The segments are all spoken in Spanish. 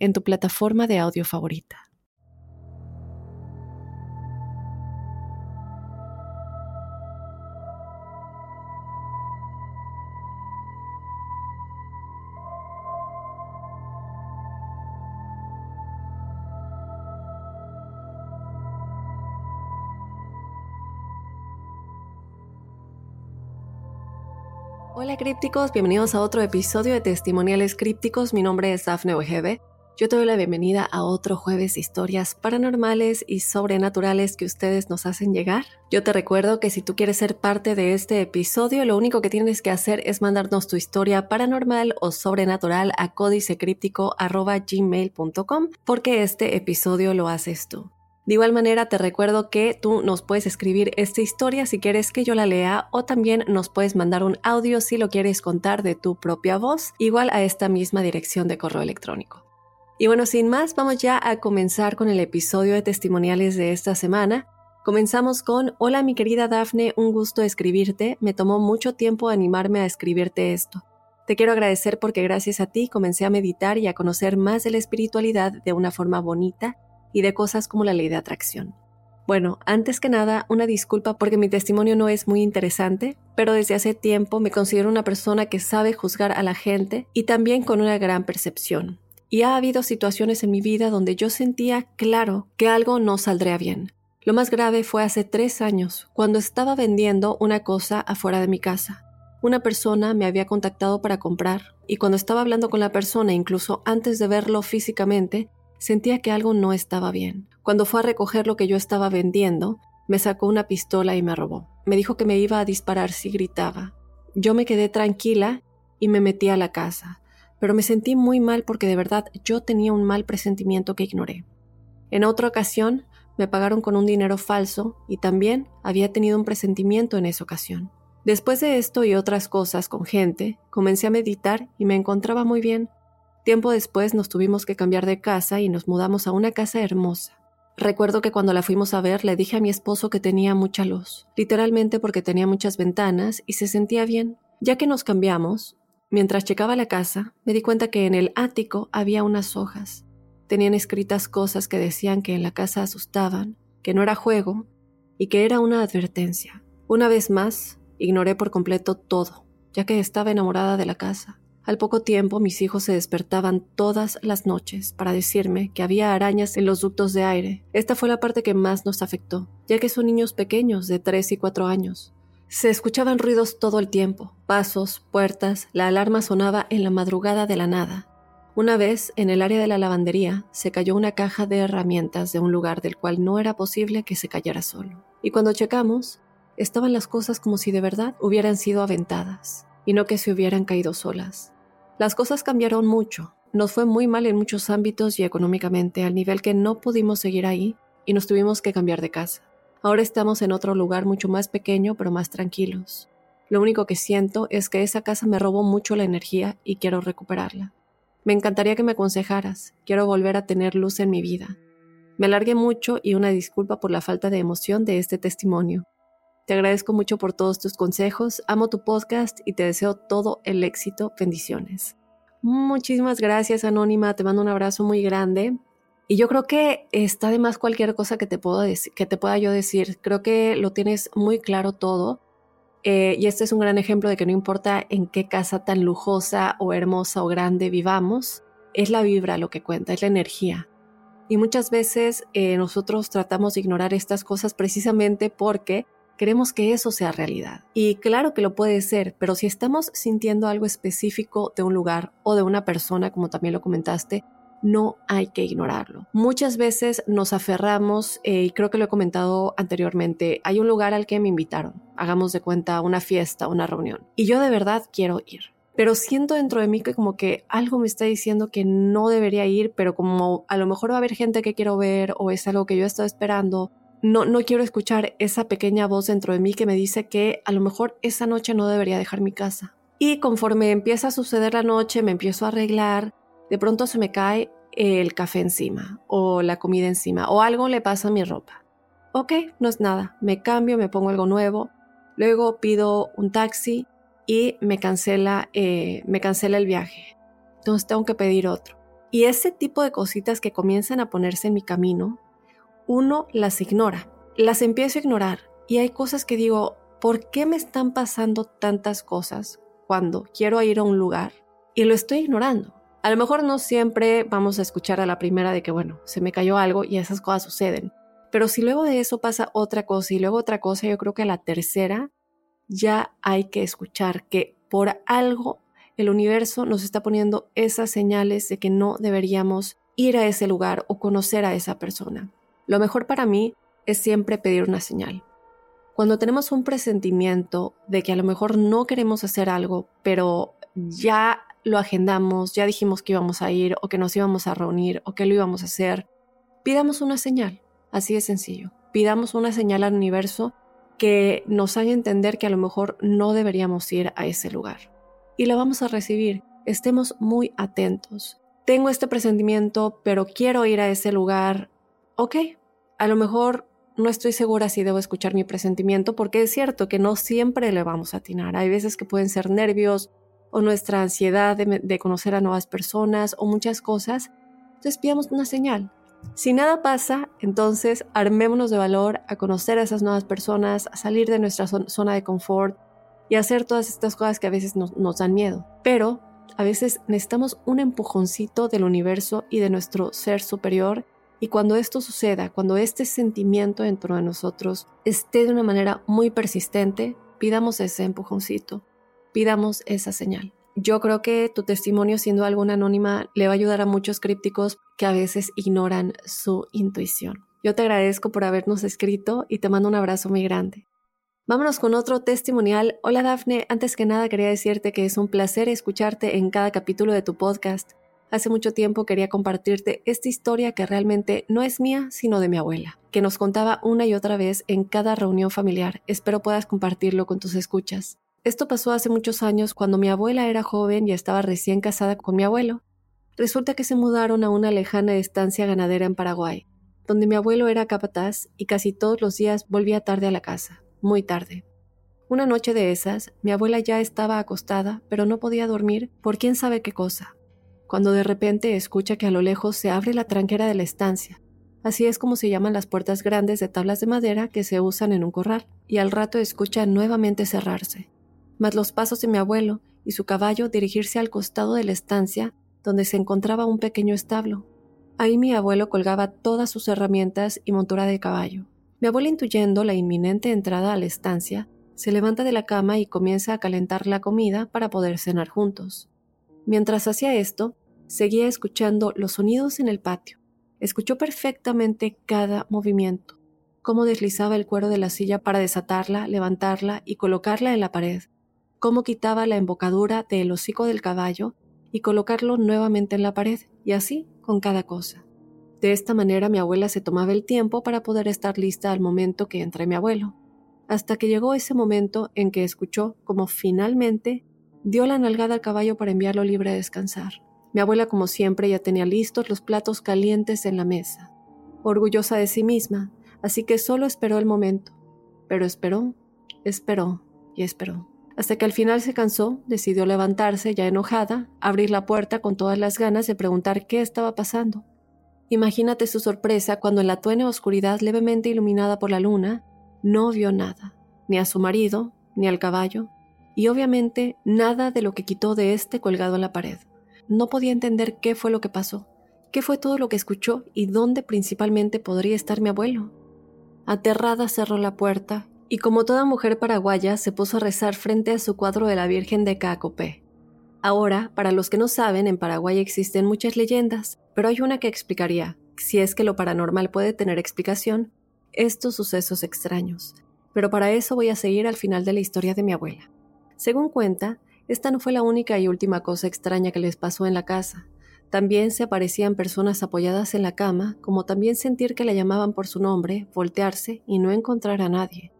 en tu plataforma de audio favorita. Hola crípticos, bienvenidos a otro episodio de Testimoniales Crípticos. Mi nombre es Dafne Wegebe yo te doy la bienvenida a otro jueves historias paranormales y sobrenaturales que ustedes nos hacen llegar. Yo te recuerdo que si tú quieres ser parte de este episodio, lo único que tienes que hacer es mandarnos tu historia paranormal o sobrenatural a códicecríptico.gmail.com porque este episodio lo haces tú. De igual manera, te recuerdo que tú nos puedes escribir esta historia si quieres que yo la lea o también nos puedes mandar un audio si lo quieres contar de tu propia voz, igual a esta misma dirección de correo electrónico. Y bueno, sin más, vamos ya a comenzar con el episodio de testimoniales de esta semana. Comenzamos con, hola mi querida Dafne, un gusto escribirte, me tomó mucho tiempo animarme a escribirte esto. Te quiero agradecer porque gracias a ti comencé a meditar y a conocer más de la espiritualidad de una forma bonita y de cosas como la ley de atracción. Bueno, antes que nada, una disculpa porque mi testimonio no es muy interesante, pero desde hace tiempo me considero una persona que sabe juzgar a la gente y también con una gran percepción y ha habido situaciones en mi vida donde yo sentía claro que algo no saldría bien. Lo más grave fue hace tres años, cuando estaba vendiendo una cosa afuera de mi casa. Una persona me había contactado para comprar, y cuando estaba hablando con la persona, incluso antes de verlo físicamente, sentía que algo no estaba bien. Cuando fue a recoger lo que yo estaba vendiendo, me sacó una pistola y me robó. Me dijo que me iba a disparar si gritaba. Yo me quedé tranquila y me metí a la casa pero me sentí muy mal porque de verdad yo tenía un mal presentimiento que ignoré. En otra ocasión me pagaron con un dinero falso y también había tenido un presentimiento en esa ocasión. Después de esto y otras cosas con gente, comencé a meditar y me encontraba muy bien. Tiempo después nos tuvimos que cambiar de casa y nos mudamos a una casa hermosa. Recuerdo que cuando la fuimos a ver le dije a mi esposo que tenía mucha luz, literalmente porque tenía muchas ventanas y se sentía bien. Ya que nos cambiamos, Mientras checaba la casa, me di cuenta que en el ático había unas hojas. Tenían escritas cosas que decían que en la casa asustaban, que no era juego y que era una advertencia. Una vez más, ignoré por completo todo, ya que estaba enamorada de la casa. Al poco tiempo mis hijos se despertaban todas las noches para decirme que había arañas en los ductos de aire. Esta fue la parte que más nos afectó, ya que son niños pequeños de 3 y 4 años. Se escuchaban ruidos todo el tiempo, pasos, puertas, la alarma sonaba en la madrugada de la nada. Una vez, en el área de la lavandería, se cayó una caja de herramientas de un lugar del cual no era posible que se cayera solo. Y cuando checamos, estaban las cosas como si de verdad hubieran sido aventadas, y no que se hubieran caído solas. Las cosas cambiaron mucho, nos fue muy mal en muchos ámbitos y económicamente, al nivel que no pudimos seguir ahí y nos tuvimos que cambiar de casa. Ahora estamos en otro lugar mucho más pequeño, pero más tranquilos. Lo único que siento es que esa casa me robó mucho la energía y quiero recuperarla. Me encantaría que me aconsejaras. Quiero volver a tener luz en mi vida. Me alargué mucho y una disculpa por la falta de emoción de este testimonio. Te agradezco mucho por todos tus consejos, amo tu podcast y te deseo todo el éxito. Bendiciones. Muchísimas gracias, Anónima. Te mando un abrazo muy grande. Y yo creo que está de más cualquier cosa que te, puedo que te pueda yo decir. Creo que lo tienes muy claro todo. Eh, y este es un gran ejemplo de que no importa en qué casa tan lujosa o hermosa o grande vivamos, es la vibra lo que cuenta, es la energía. Y muchas veces eh, nosotros tratamos de ignorar estas cosas precisamente porque queremos que eso sea realidad. Y claro que lo puede ser, pero si estamos sintiendo algo específico de un lugar o de una persona, como también lo comentaste, no hay que ignorarlo. Muchas veces nos aferramos, eh, y creo que lo he comentado anteriormente, hay un lugar al que me invitaron, hagamos de cuenta una fiesta, una reunión, y yo de verdad quiero ir. pero siento dentro de mí que como que algo me está diciendo que no debería ir, pero como a lo mejor va a haber gente que quiero ver o es algo que yo he estado esperando, no, no quiero escuchar esa pequeña voz dentro de mí que me dice que a lo mejor esa noche no debería dejar mi casa. Y conforme empieza a suceder la noche, me empiezo a arreglar, de pronto se me cae el café encima o la comida encima o algo le pasa a mi ropa. Ok, no es nada, me cambio, me pongo algo nuevo, luego pido un taxi y me cancela, eh, me cancela el viaje. Entonces tengo que pedir otro. Y ese tipo de cositas que comienzan a ponerse en mi camino, uno las ignora, las empiezo a ignorar y hay cosas que digo, ¿por qué me están pasando tantas cosas cuando quiero ir a un lugar y lo estoy ignorando? A lo mejor no siempre vamos a escuchar a la primera de que, bueno, se me cayó algo y esas cosas suceden. Pero si luego de eso pasa otra cosa y luego otra cosa, yo creo que a la tercera ya hay que escuchar que por algo el universo nos está poniendo esas señales de que no deberíamos ir a ese lugar o conocer a esa persona. Lo mejor para mí es siempre pedir una señal. Cuando tenemos un presentimiento de que a lo mejor no queremos hacer algo, pero ya lo agendamos, ya dijimos que íbamos a ir o que nos íbamos a reunir o que lo íbamos a hacer, pidamos una señal, así de sencillo. Pidamos una señal al universo que nos haga entender que a lo mejor no deberíamos ir a ese lugar. Y la vamos a recibir. Estemos muy atentos. Tengo este presentimiento, pero quiero ir a ese lugar. Ok, a lo mejor no estoy segura si debo escuchar mi presentimiento porque es cierto que no siempre le vamos a atinar. Hay veces que pueden ser nervios o nuestra ansiedad de, conocer a nuevas personas o muchas cosas. Entonces pidamos una señal. Si nada pasa, entonces armémonos de valor a conocer a esas nuevas personas, a salir de nuestra zona de confort y hacer todas estas cosas que a veces nos, nos dan miedo. Pero a veces necesitamos un empujoncito del universo y de nuestro ser superior y cuando esto suceda, cuando este sentimiento dentro de nosotros esté de una manera muy persistente, pidamos ese empujoncito, pidamos esa señal. Yo creo que tu testimonio, siendo alguna anónima, le va a ayudar a muchos crípticos que a veces ignoran su intuición. Yo te agradezco por habernos escrito y te mando un abrazo muy grande. Vámonos con otro testimonial. Hola Dafne, antes que nada quería decirte que es un placer escucharte en cada capítulo de tu podcast. Hace mucho tiempo quería compartirte esta historia que realmente no es mía, sino de mi abuela, que nos contaba una y otra vez en cada reunión familiar. Espero puedas compartirlo con tus escuchas. Esto pasó hace muchos años cuando mi abuela era joven y estaba recién casada con mi abuelo. Resulta que se mudaron a una lejana estancia ganadera en Paraguay, donde mi abuelo era capataz y casi todos los días volvía tarde a la casa, muy tarde. Una noche de esas, mi abuela ya estaba acostada, pero no podía dormir por quién sabe qué cosa cuando de repente escucha que a lo lejos se abre la tranquera de la estancia. Así es como se llaman las puertas grandes de tablas de madera que se usan en un corral, y al rato escucha nuevamente cerrarse. Mas los pasos de mi abuelo y su caballo dirigirse al costado de la estancia donde se encontraba un pequeño establo. Ahí mi abuelo colgaba todas sus herramientas y montura de caballo. Mi abuelo intuyendo la inminente entrada a la estancia, se levanta de la cama y comienza a calentar la comida para poder cenar juntos. Mientras hacía esto, seguía escuchando los sonidos en el patio. Escuchó perfectamente cada movimiento, cómo deslizaba el cuero de la silla para desatarla, levantarla y colocarla en la pared, cómo quitaba la embocadura del hocico del caballo y colocarlo nuevamente en la pared, y así con cada cosa. De esta manera mi abuela se tomaba el tiempo para poder estar lista al momento que entre mi abuelo, hasta que llegó ese momento en que escuchó como finalmente Dio la nalgada al caballo para enviarlo libre a descansar. Mi abuela, como siempre, ya tenía listos los platos calientes en la mesa, orgullosa de sí misma, así que solo esperó el momento. Pero esperó, esperó y esperó. Hasta que al final se cansó, decidió levantarse, ya enojada, abrir la puerta con todas las ganas de preguntar qué estaba pasando. Imagínate su sorpresa cuando en la tuene oscuridad levemente iluminada por la luna, no vio nada, ni a su marido, ni al caballo, y obviamente nada de lo que quitó de este colgado en la pared. No podía entender qué fue lo que pasó, qué fue todo lo que escuchó y dónde principalmente podría estar mi abuelo. Aterrada cerró la puerta y como toda mujer paraguaya se puso a rezar frente a su cuadro de la Virgen de Cacopé. Ahora, para los que no saben, en Paraguay existen muchas leyendas, pero hay una que explicaría, si es que lo paranormal puede tener explicación, estos sucesos extraños. Pero para eso voy a seguir al final de la historia de mi abuela. Según cuenta, Esta no fue la única y última cosa extraña que les pasó en la casa. También se aparecían personas apoyadas en la cama, como también sentir que la llamaban por su nombre, voltearse y no encontrar a nadie.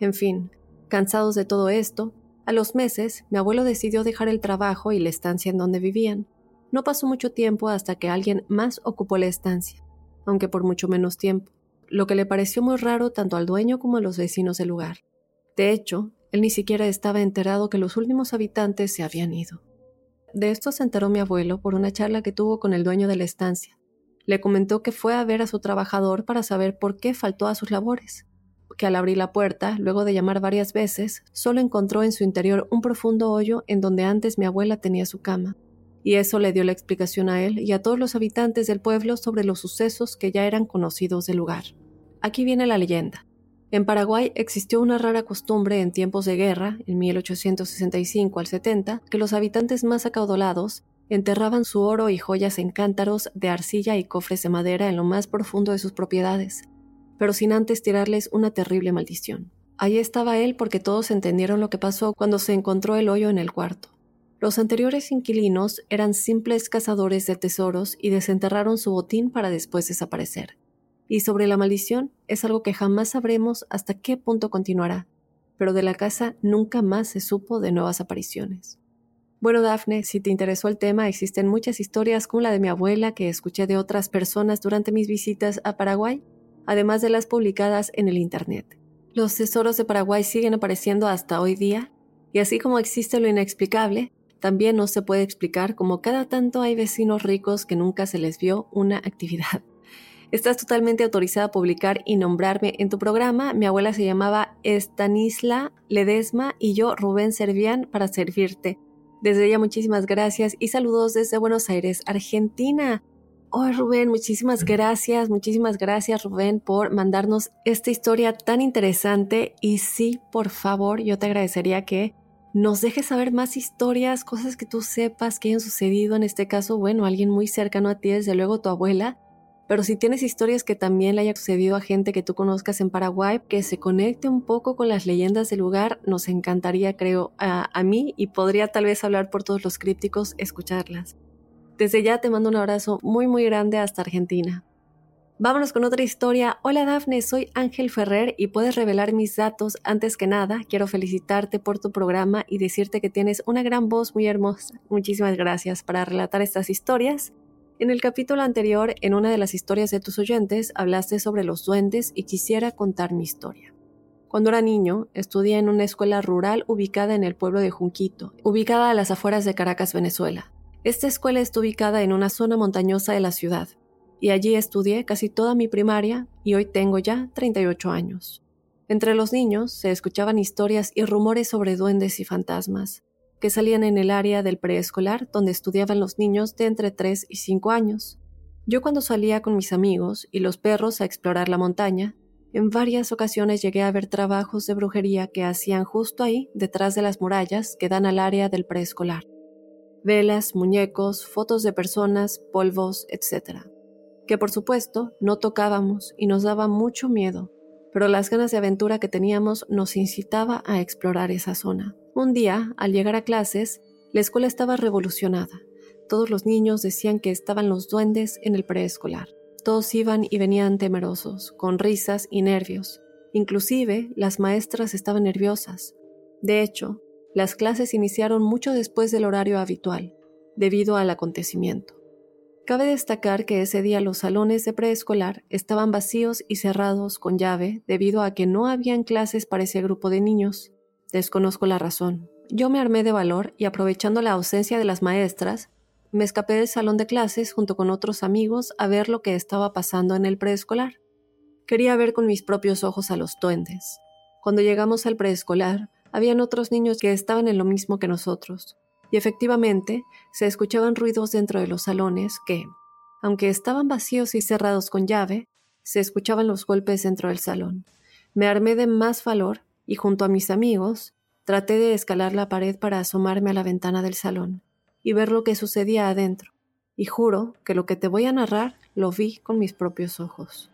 En fin, cansados de todo esto, a los meses mi abuelo decidió dejar el trabajo y la estancia en donde vivían. No pasó mucho tiempo hasta que alguien más ocupó la estancia, aunque por mucho menos tiempo, lo que le pareció muy raro tanto al dueño como a los vecinos del lugar. De hecho, él ni siquiera estaba enterado que los últimos habitantes se habían ido. De esto se enteró mi abuelo por una charla que tuvo con el dueño de la estancia. Le comentó que fue a ver a su trabajador para saber por qué faltó a sus labores, que al abrir la puerta, luego de llamar varias veces, solo encontró en su interior un profundo hoyo en donde antes mi abuela tenía su cama. Y eso le dio la explicación a él y a todos los habitantes del pueblo sobre los sucesos que ya eran conocidos del lugar. Aquí viene la leyenda. En Paraguay existió una rara costumbre en tiempos de guerra, en 1865 al 70, que los habitantes más acaudalados enterraban su oro y joyas en cántaros de arcilla y cofres de madera en lo más profundo de sus propiedades, pero sin antes tirarles una terrible maldición. Allí estaba él porque todos entendieron lo que pasó cuando se encontró el hoyo en el cuarto. Los anteriores inquilinos eran simples cazadores de tesoros y desenterraron su botín para después desaparecer. Y sobre la maldición es algo que jamás sabremos hasta qué punto continuará, pero de la casa nunca más se supo de nuevas apariciones. Bueno, Dafne, si te interesó el tema, existen muchas historias como la de mi abuela que escuché de otras personas durante mis visitas a Paraguay, además de las publicadas en el Internet. Los tesoros de Paraguay siguen apareciendo hasta hoy día, y así como existe lo inexplicable, también no se puede explicar cómo cada tanto hay vecinos ricos que nunca se les vio una actividad. Estás totalmente autorizada a publicar y nombrarme en tu programa. Mi abuela se llamaba Estanisla Ledesma y yo Rubén Servián para servirte. Desde ella muchísimas gracias y saludos desde Buenos Aires, Argentina. Oh, Rubén, muchísimas gracias, muchísimas gracias, Rubén, por mandarnos esta historia tan interesante. Y sí, por favor, yo te agradecería que nos dejes saber más historias, cosas que tú sepas que hayan sucedido. En este caso, bueno, alguien muy cercano a ti, desde luego tu abuela. Pero si tienes historias que también le haya sucedido a gente que tú conozcas en Paraguay, que se conecte un poco con las leyendas del lugar, nos encantaría, creo, a, a mí y podría tal vez hablar por todos los crípticos, escucharlas. Desde ya te mando un abrazo muy muy grande hasta Argentina. Vámonos con otra historia. Hola Dafne, soy Ángel Ferrer y puedes revelar mis datos. Antes que nada, quiero felicitarte por tu programa y decirte que tienes una gran voz muy hermosa. Muchísimas gracias para relatar estas historias en el capítulo anterior, en una de las historias de tus oyentes, hablaste sobre los duendes y quisiera contar mi historia. Cuando era niño, estudié en una escuela rural ubicada en el pueblo de Junquito, ubicada a las afueras de Caracas, Venezuela. Esta escuela está ubicada en una zona montañosa de la ciudad, y allí estudié casi toda mi primaria y hoy tengo ya 38 años. Entre los niños se escuchaban historias y rumores sobre duendes y fantasmas, que salían en el área del preescolar donde estudiaban los niños de entre 3 y 5 años. Yo cuando salía con mis amigos y los perros a explorar la montaña, en varias ocasiones llegué a ver trabajos de brujería que hacían justo ahí, detrás de las murallas que dan al área del preescolar. Velas, muñecos, fotos de personas, polvos, etc. Que por supuesto no tocábamos y nos daba mucho miedo, pero las ganas de aventura que teníamos nos incitaba a explorar esa zona. Un día, al llegar a clases, la escuela estaba revolucionada. Todos los niños decían que estaban los duendes en el preescolar. Todos iban y venían temerosos, con risas y nervios. Inclusive, las maestras estaban nerviosas. De hecho, las clases iniciaron mucho después del horario habitual, debido al acontecimiento. Cabe destacar que ese día los salones de preescolar estaban vacíos y cerrados con llave debido a que no habían clases para ese grupo de niños. Desconozco la razón. Yo me armé de valor y aprovechando la ausencia de las maestras, me escapé del salón de clases junto con otros amigos a ver lo que estaba pasando en el preescolar. Quería ver con mis propios ojos a los duendes. Cuando llegamos al preescolar, habían otros niños que estaban en lo mismo que nosotros, y efectivamente se escuchaban ruidos dentro de los salones que, aunque estaban vacíos y cerrados con llave, se escuchaban los golpes dentro del salón. Me armé de más valor y junto a mis amigos traté de escalar la pared para asomarme a la ventana del salón y ver lo que sucedía adentro, y juro que lo que te voy a narrar lo vi con mis propios ojos.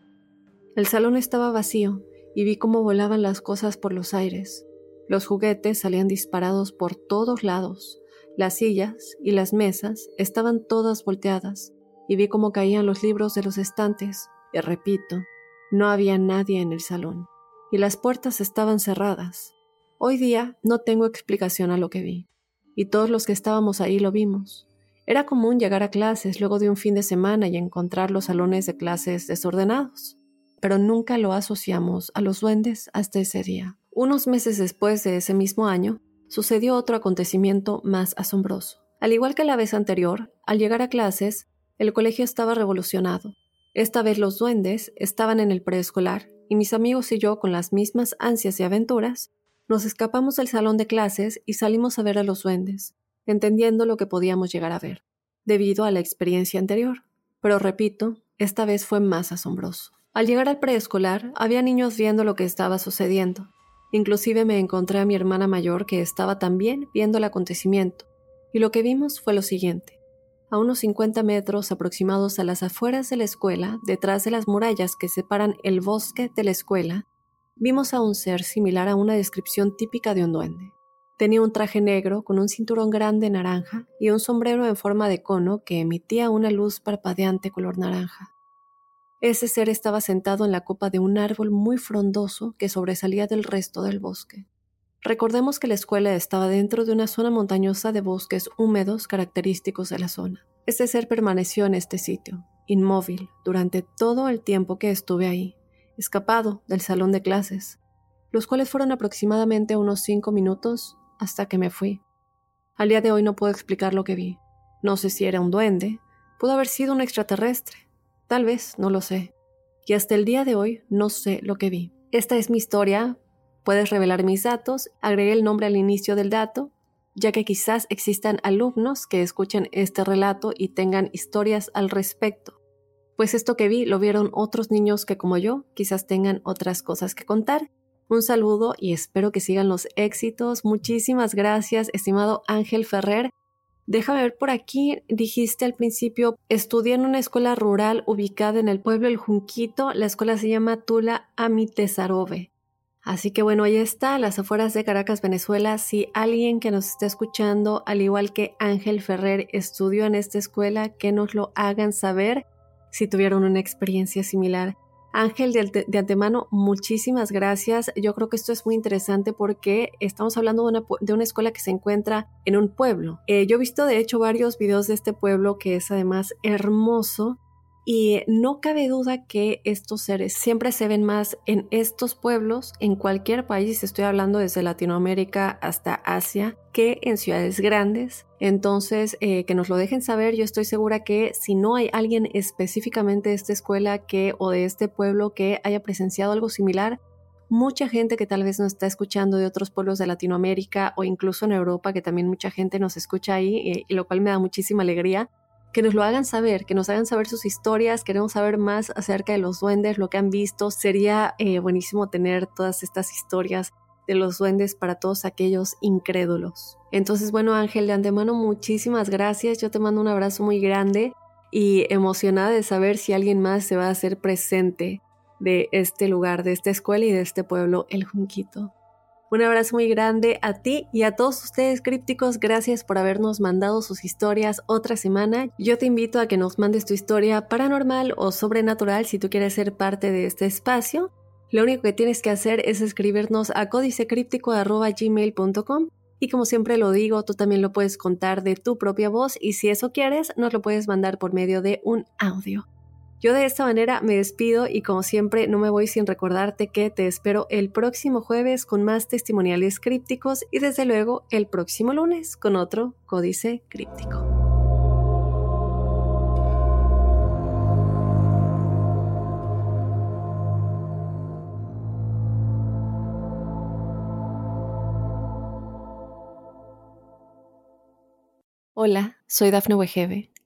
El salón estaba vacío y vi cómo volaban las cosas por los aires. Los juguetes salían disparados por todos lados. Las sillas y las mesas estaban todas volteadas y vi cómo caían los libros de los estantes. Y repito, no había nadie en el salón y las puertas estaban cerradas. Hoy día no tengo explicación a lo que vi, y todos los que estábamos ahí lo vimos. Era común llegar a clases luego de un fin de semana y encontrar los salones de clases desordenados, pero nunca lo asociamos a los duendes hasta ese día. Unos meses después de ese mismo año, sucedió otro acontecimiento más asombroso. Al igual que la vez anterior, al llegar a clases, el colegio estaba revolucionado. Esta vez los duendes estaban en el preescolar y mis amigos y yo, con las mismas ansias y aventuras, nos escapamos del salón de clases y salimos a ver a los duendes, entendiendo lo que podíamos llegar a ver, debido a la experiencia anterior. Pero repito, esta vez fue más asombroso. Al llegar al preescolar, había niños viendo lo que estaba sucediendo. Inclusive me encontré a mi hermana mayor que estaba también viendo el acontecimiento, y lo que vimos fue lo siguiente a unos 50 metros aproximados a las afueras de la escuela, detrás de las murallas que separan el bosque de la escuela, vimos a un ser similar a una descripción típica de un duende. Tenía un traje negro con un cinturón grande naranja y un sombrero en forma de cono que emitía una luz parpadeante color naranja. Ese ser estaba sentado en la copa de un árbol muy frondoso que sobresalía del resto del bosque. Recordemos que la escuela estaba dentro de una zona montañosa de bosques húmedos característicos de la zona. Este ser permaneció en este sitio, inmóvil, durante todo el tiempo que estuve ahí, escapado del salón de clases, los cuales fueron aproximadamente unos cinco minutos hasta que me fui. Al día de hoy no puedo explicar lo que vi. No sé si era un duende, pudo haber sido un extraterrestre, tal vez, no lo sé. Y hasta el día de hoy no sé lo que vi. Esta es mi historia, Puedes revelar mis datos, agregué el nombre al inicio del dato, ya que quizás existan alumnos que escuchen este relato y tengan historias al respecto. Pues esto que vi lo vieron otros niños que como yo quizás tengan otras cosas que contar. Un saludo y espero que sigan los éxitos. Muchísimas gracias, estimado Ángel Ferrer. Déjame ver por aquí, dijiste al principio, estudié en una escuela rural ubicada en el pueblo El Junquito. La escuela se llama Tula Amitesarove. Así que bueno, ahí está, las afueras de Caracas, Venezuela. Si alguien que nos está escuchando, al igual que Ángel Ferrer, estudió en esta escuela, que nos lo hagan saber si tuvieron una experiencia similar. Ángel, de, antemano, muchísimas gracias. Yo creo que esto es muy interesante porque estamos hablando de una, escuela que se encuentra en un pueblo. Eh, yo he visto, de hecho, varios videos de este pueblo que es además hermoso y no cabe duda que estos seres siempre se ven más en estos pueblos, en cualquier país, estoy hablando desde Latinoamérica hasta Asia, que en ciudades grandes. Entonces, eh, que nos lo dejen saber, yo estoy segura que si no hay alguien específicamente de esta escuela que o de este pueblo que haya presenciado algo similar, mucha gente que tal vez nos está escuchando de otros pueblos de Latinoamérica o incluso en Europa, que también mucha gente nos escucha ahí, eh, lo cual me da muchísima alegría que nos lo hagan saber, que nos hagan saber sus historias, queremos saber más acerca de los duendes, lo que han visto. Sería eh, buenísimo tener todas estas historias de los duendes para todos aquellos incrédulos. Entonces, bueno, Ángel, de antemano, muchísimas gracias. Yo te mando un abrazo muy grande y emocionada de saber si alguien más se va a hacer presente de este lugar, de esta escuela y de este pueblo, El Junquito. Un abrazo muy grande a ti y a todos ustedes crípticos. Gracias por habernos mandado sus historias otra semana. Yo te invito a que nos mandes tu historia paranormal o sobrenatural si tú quieres ser parte de este espacio. Lo único que tienes que hacer es escribirnos a códicecríptico.gmail.com y como siempre lo digo, tú también lo puedes contar de tu propia voz y si eso quieres, nos lo puedes mandar por medio de un audio. Yo de esta manera me despido y como siempre no me voy sin recordarte que te espero el próximo jueves con más testimoniales crípticos y desde luego el próximo lunes con otro códice críptico. Hola, soy Dafne Wegebe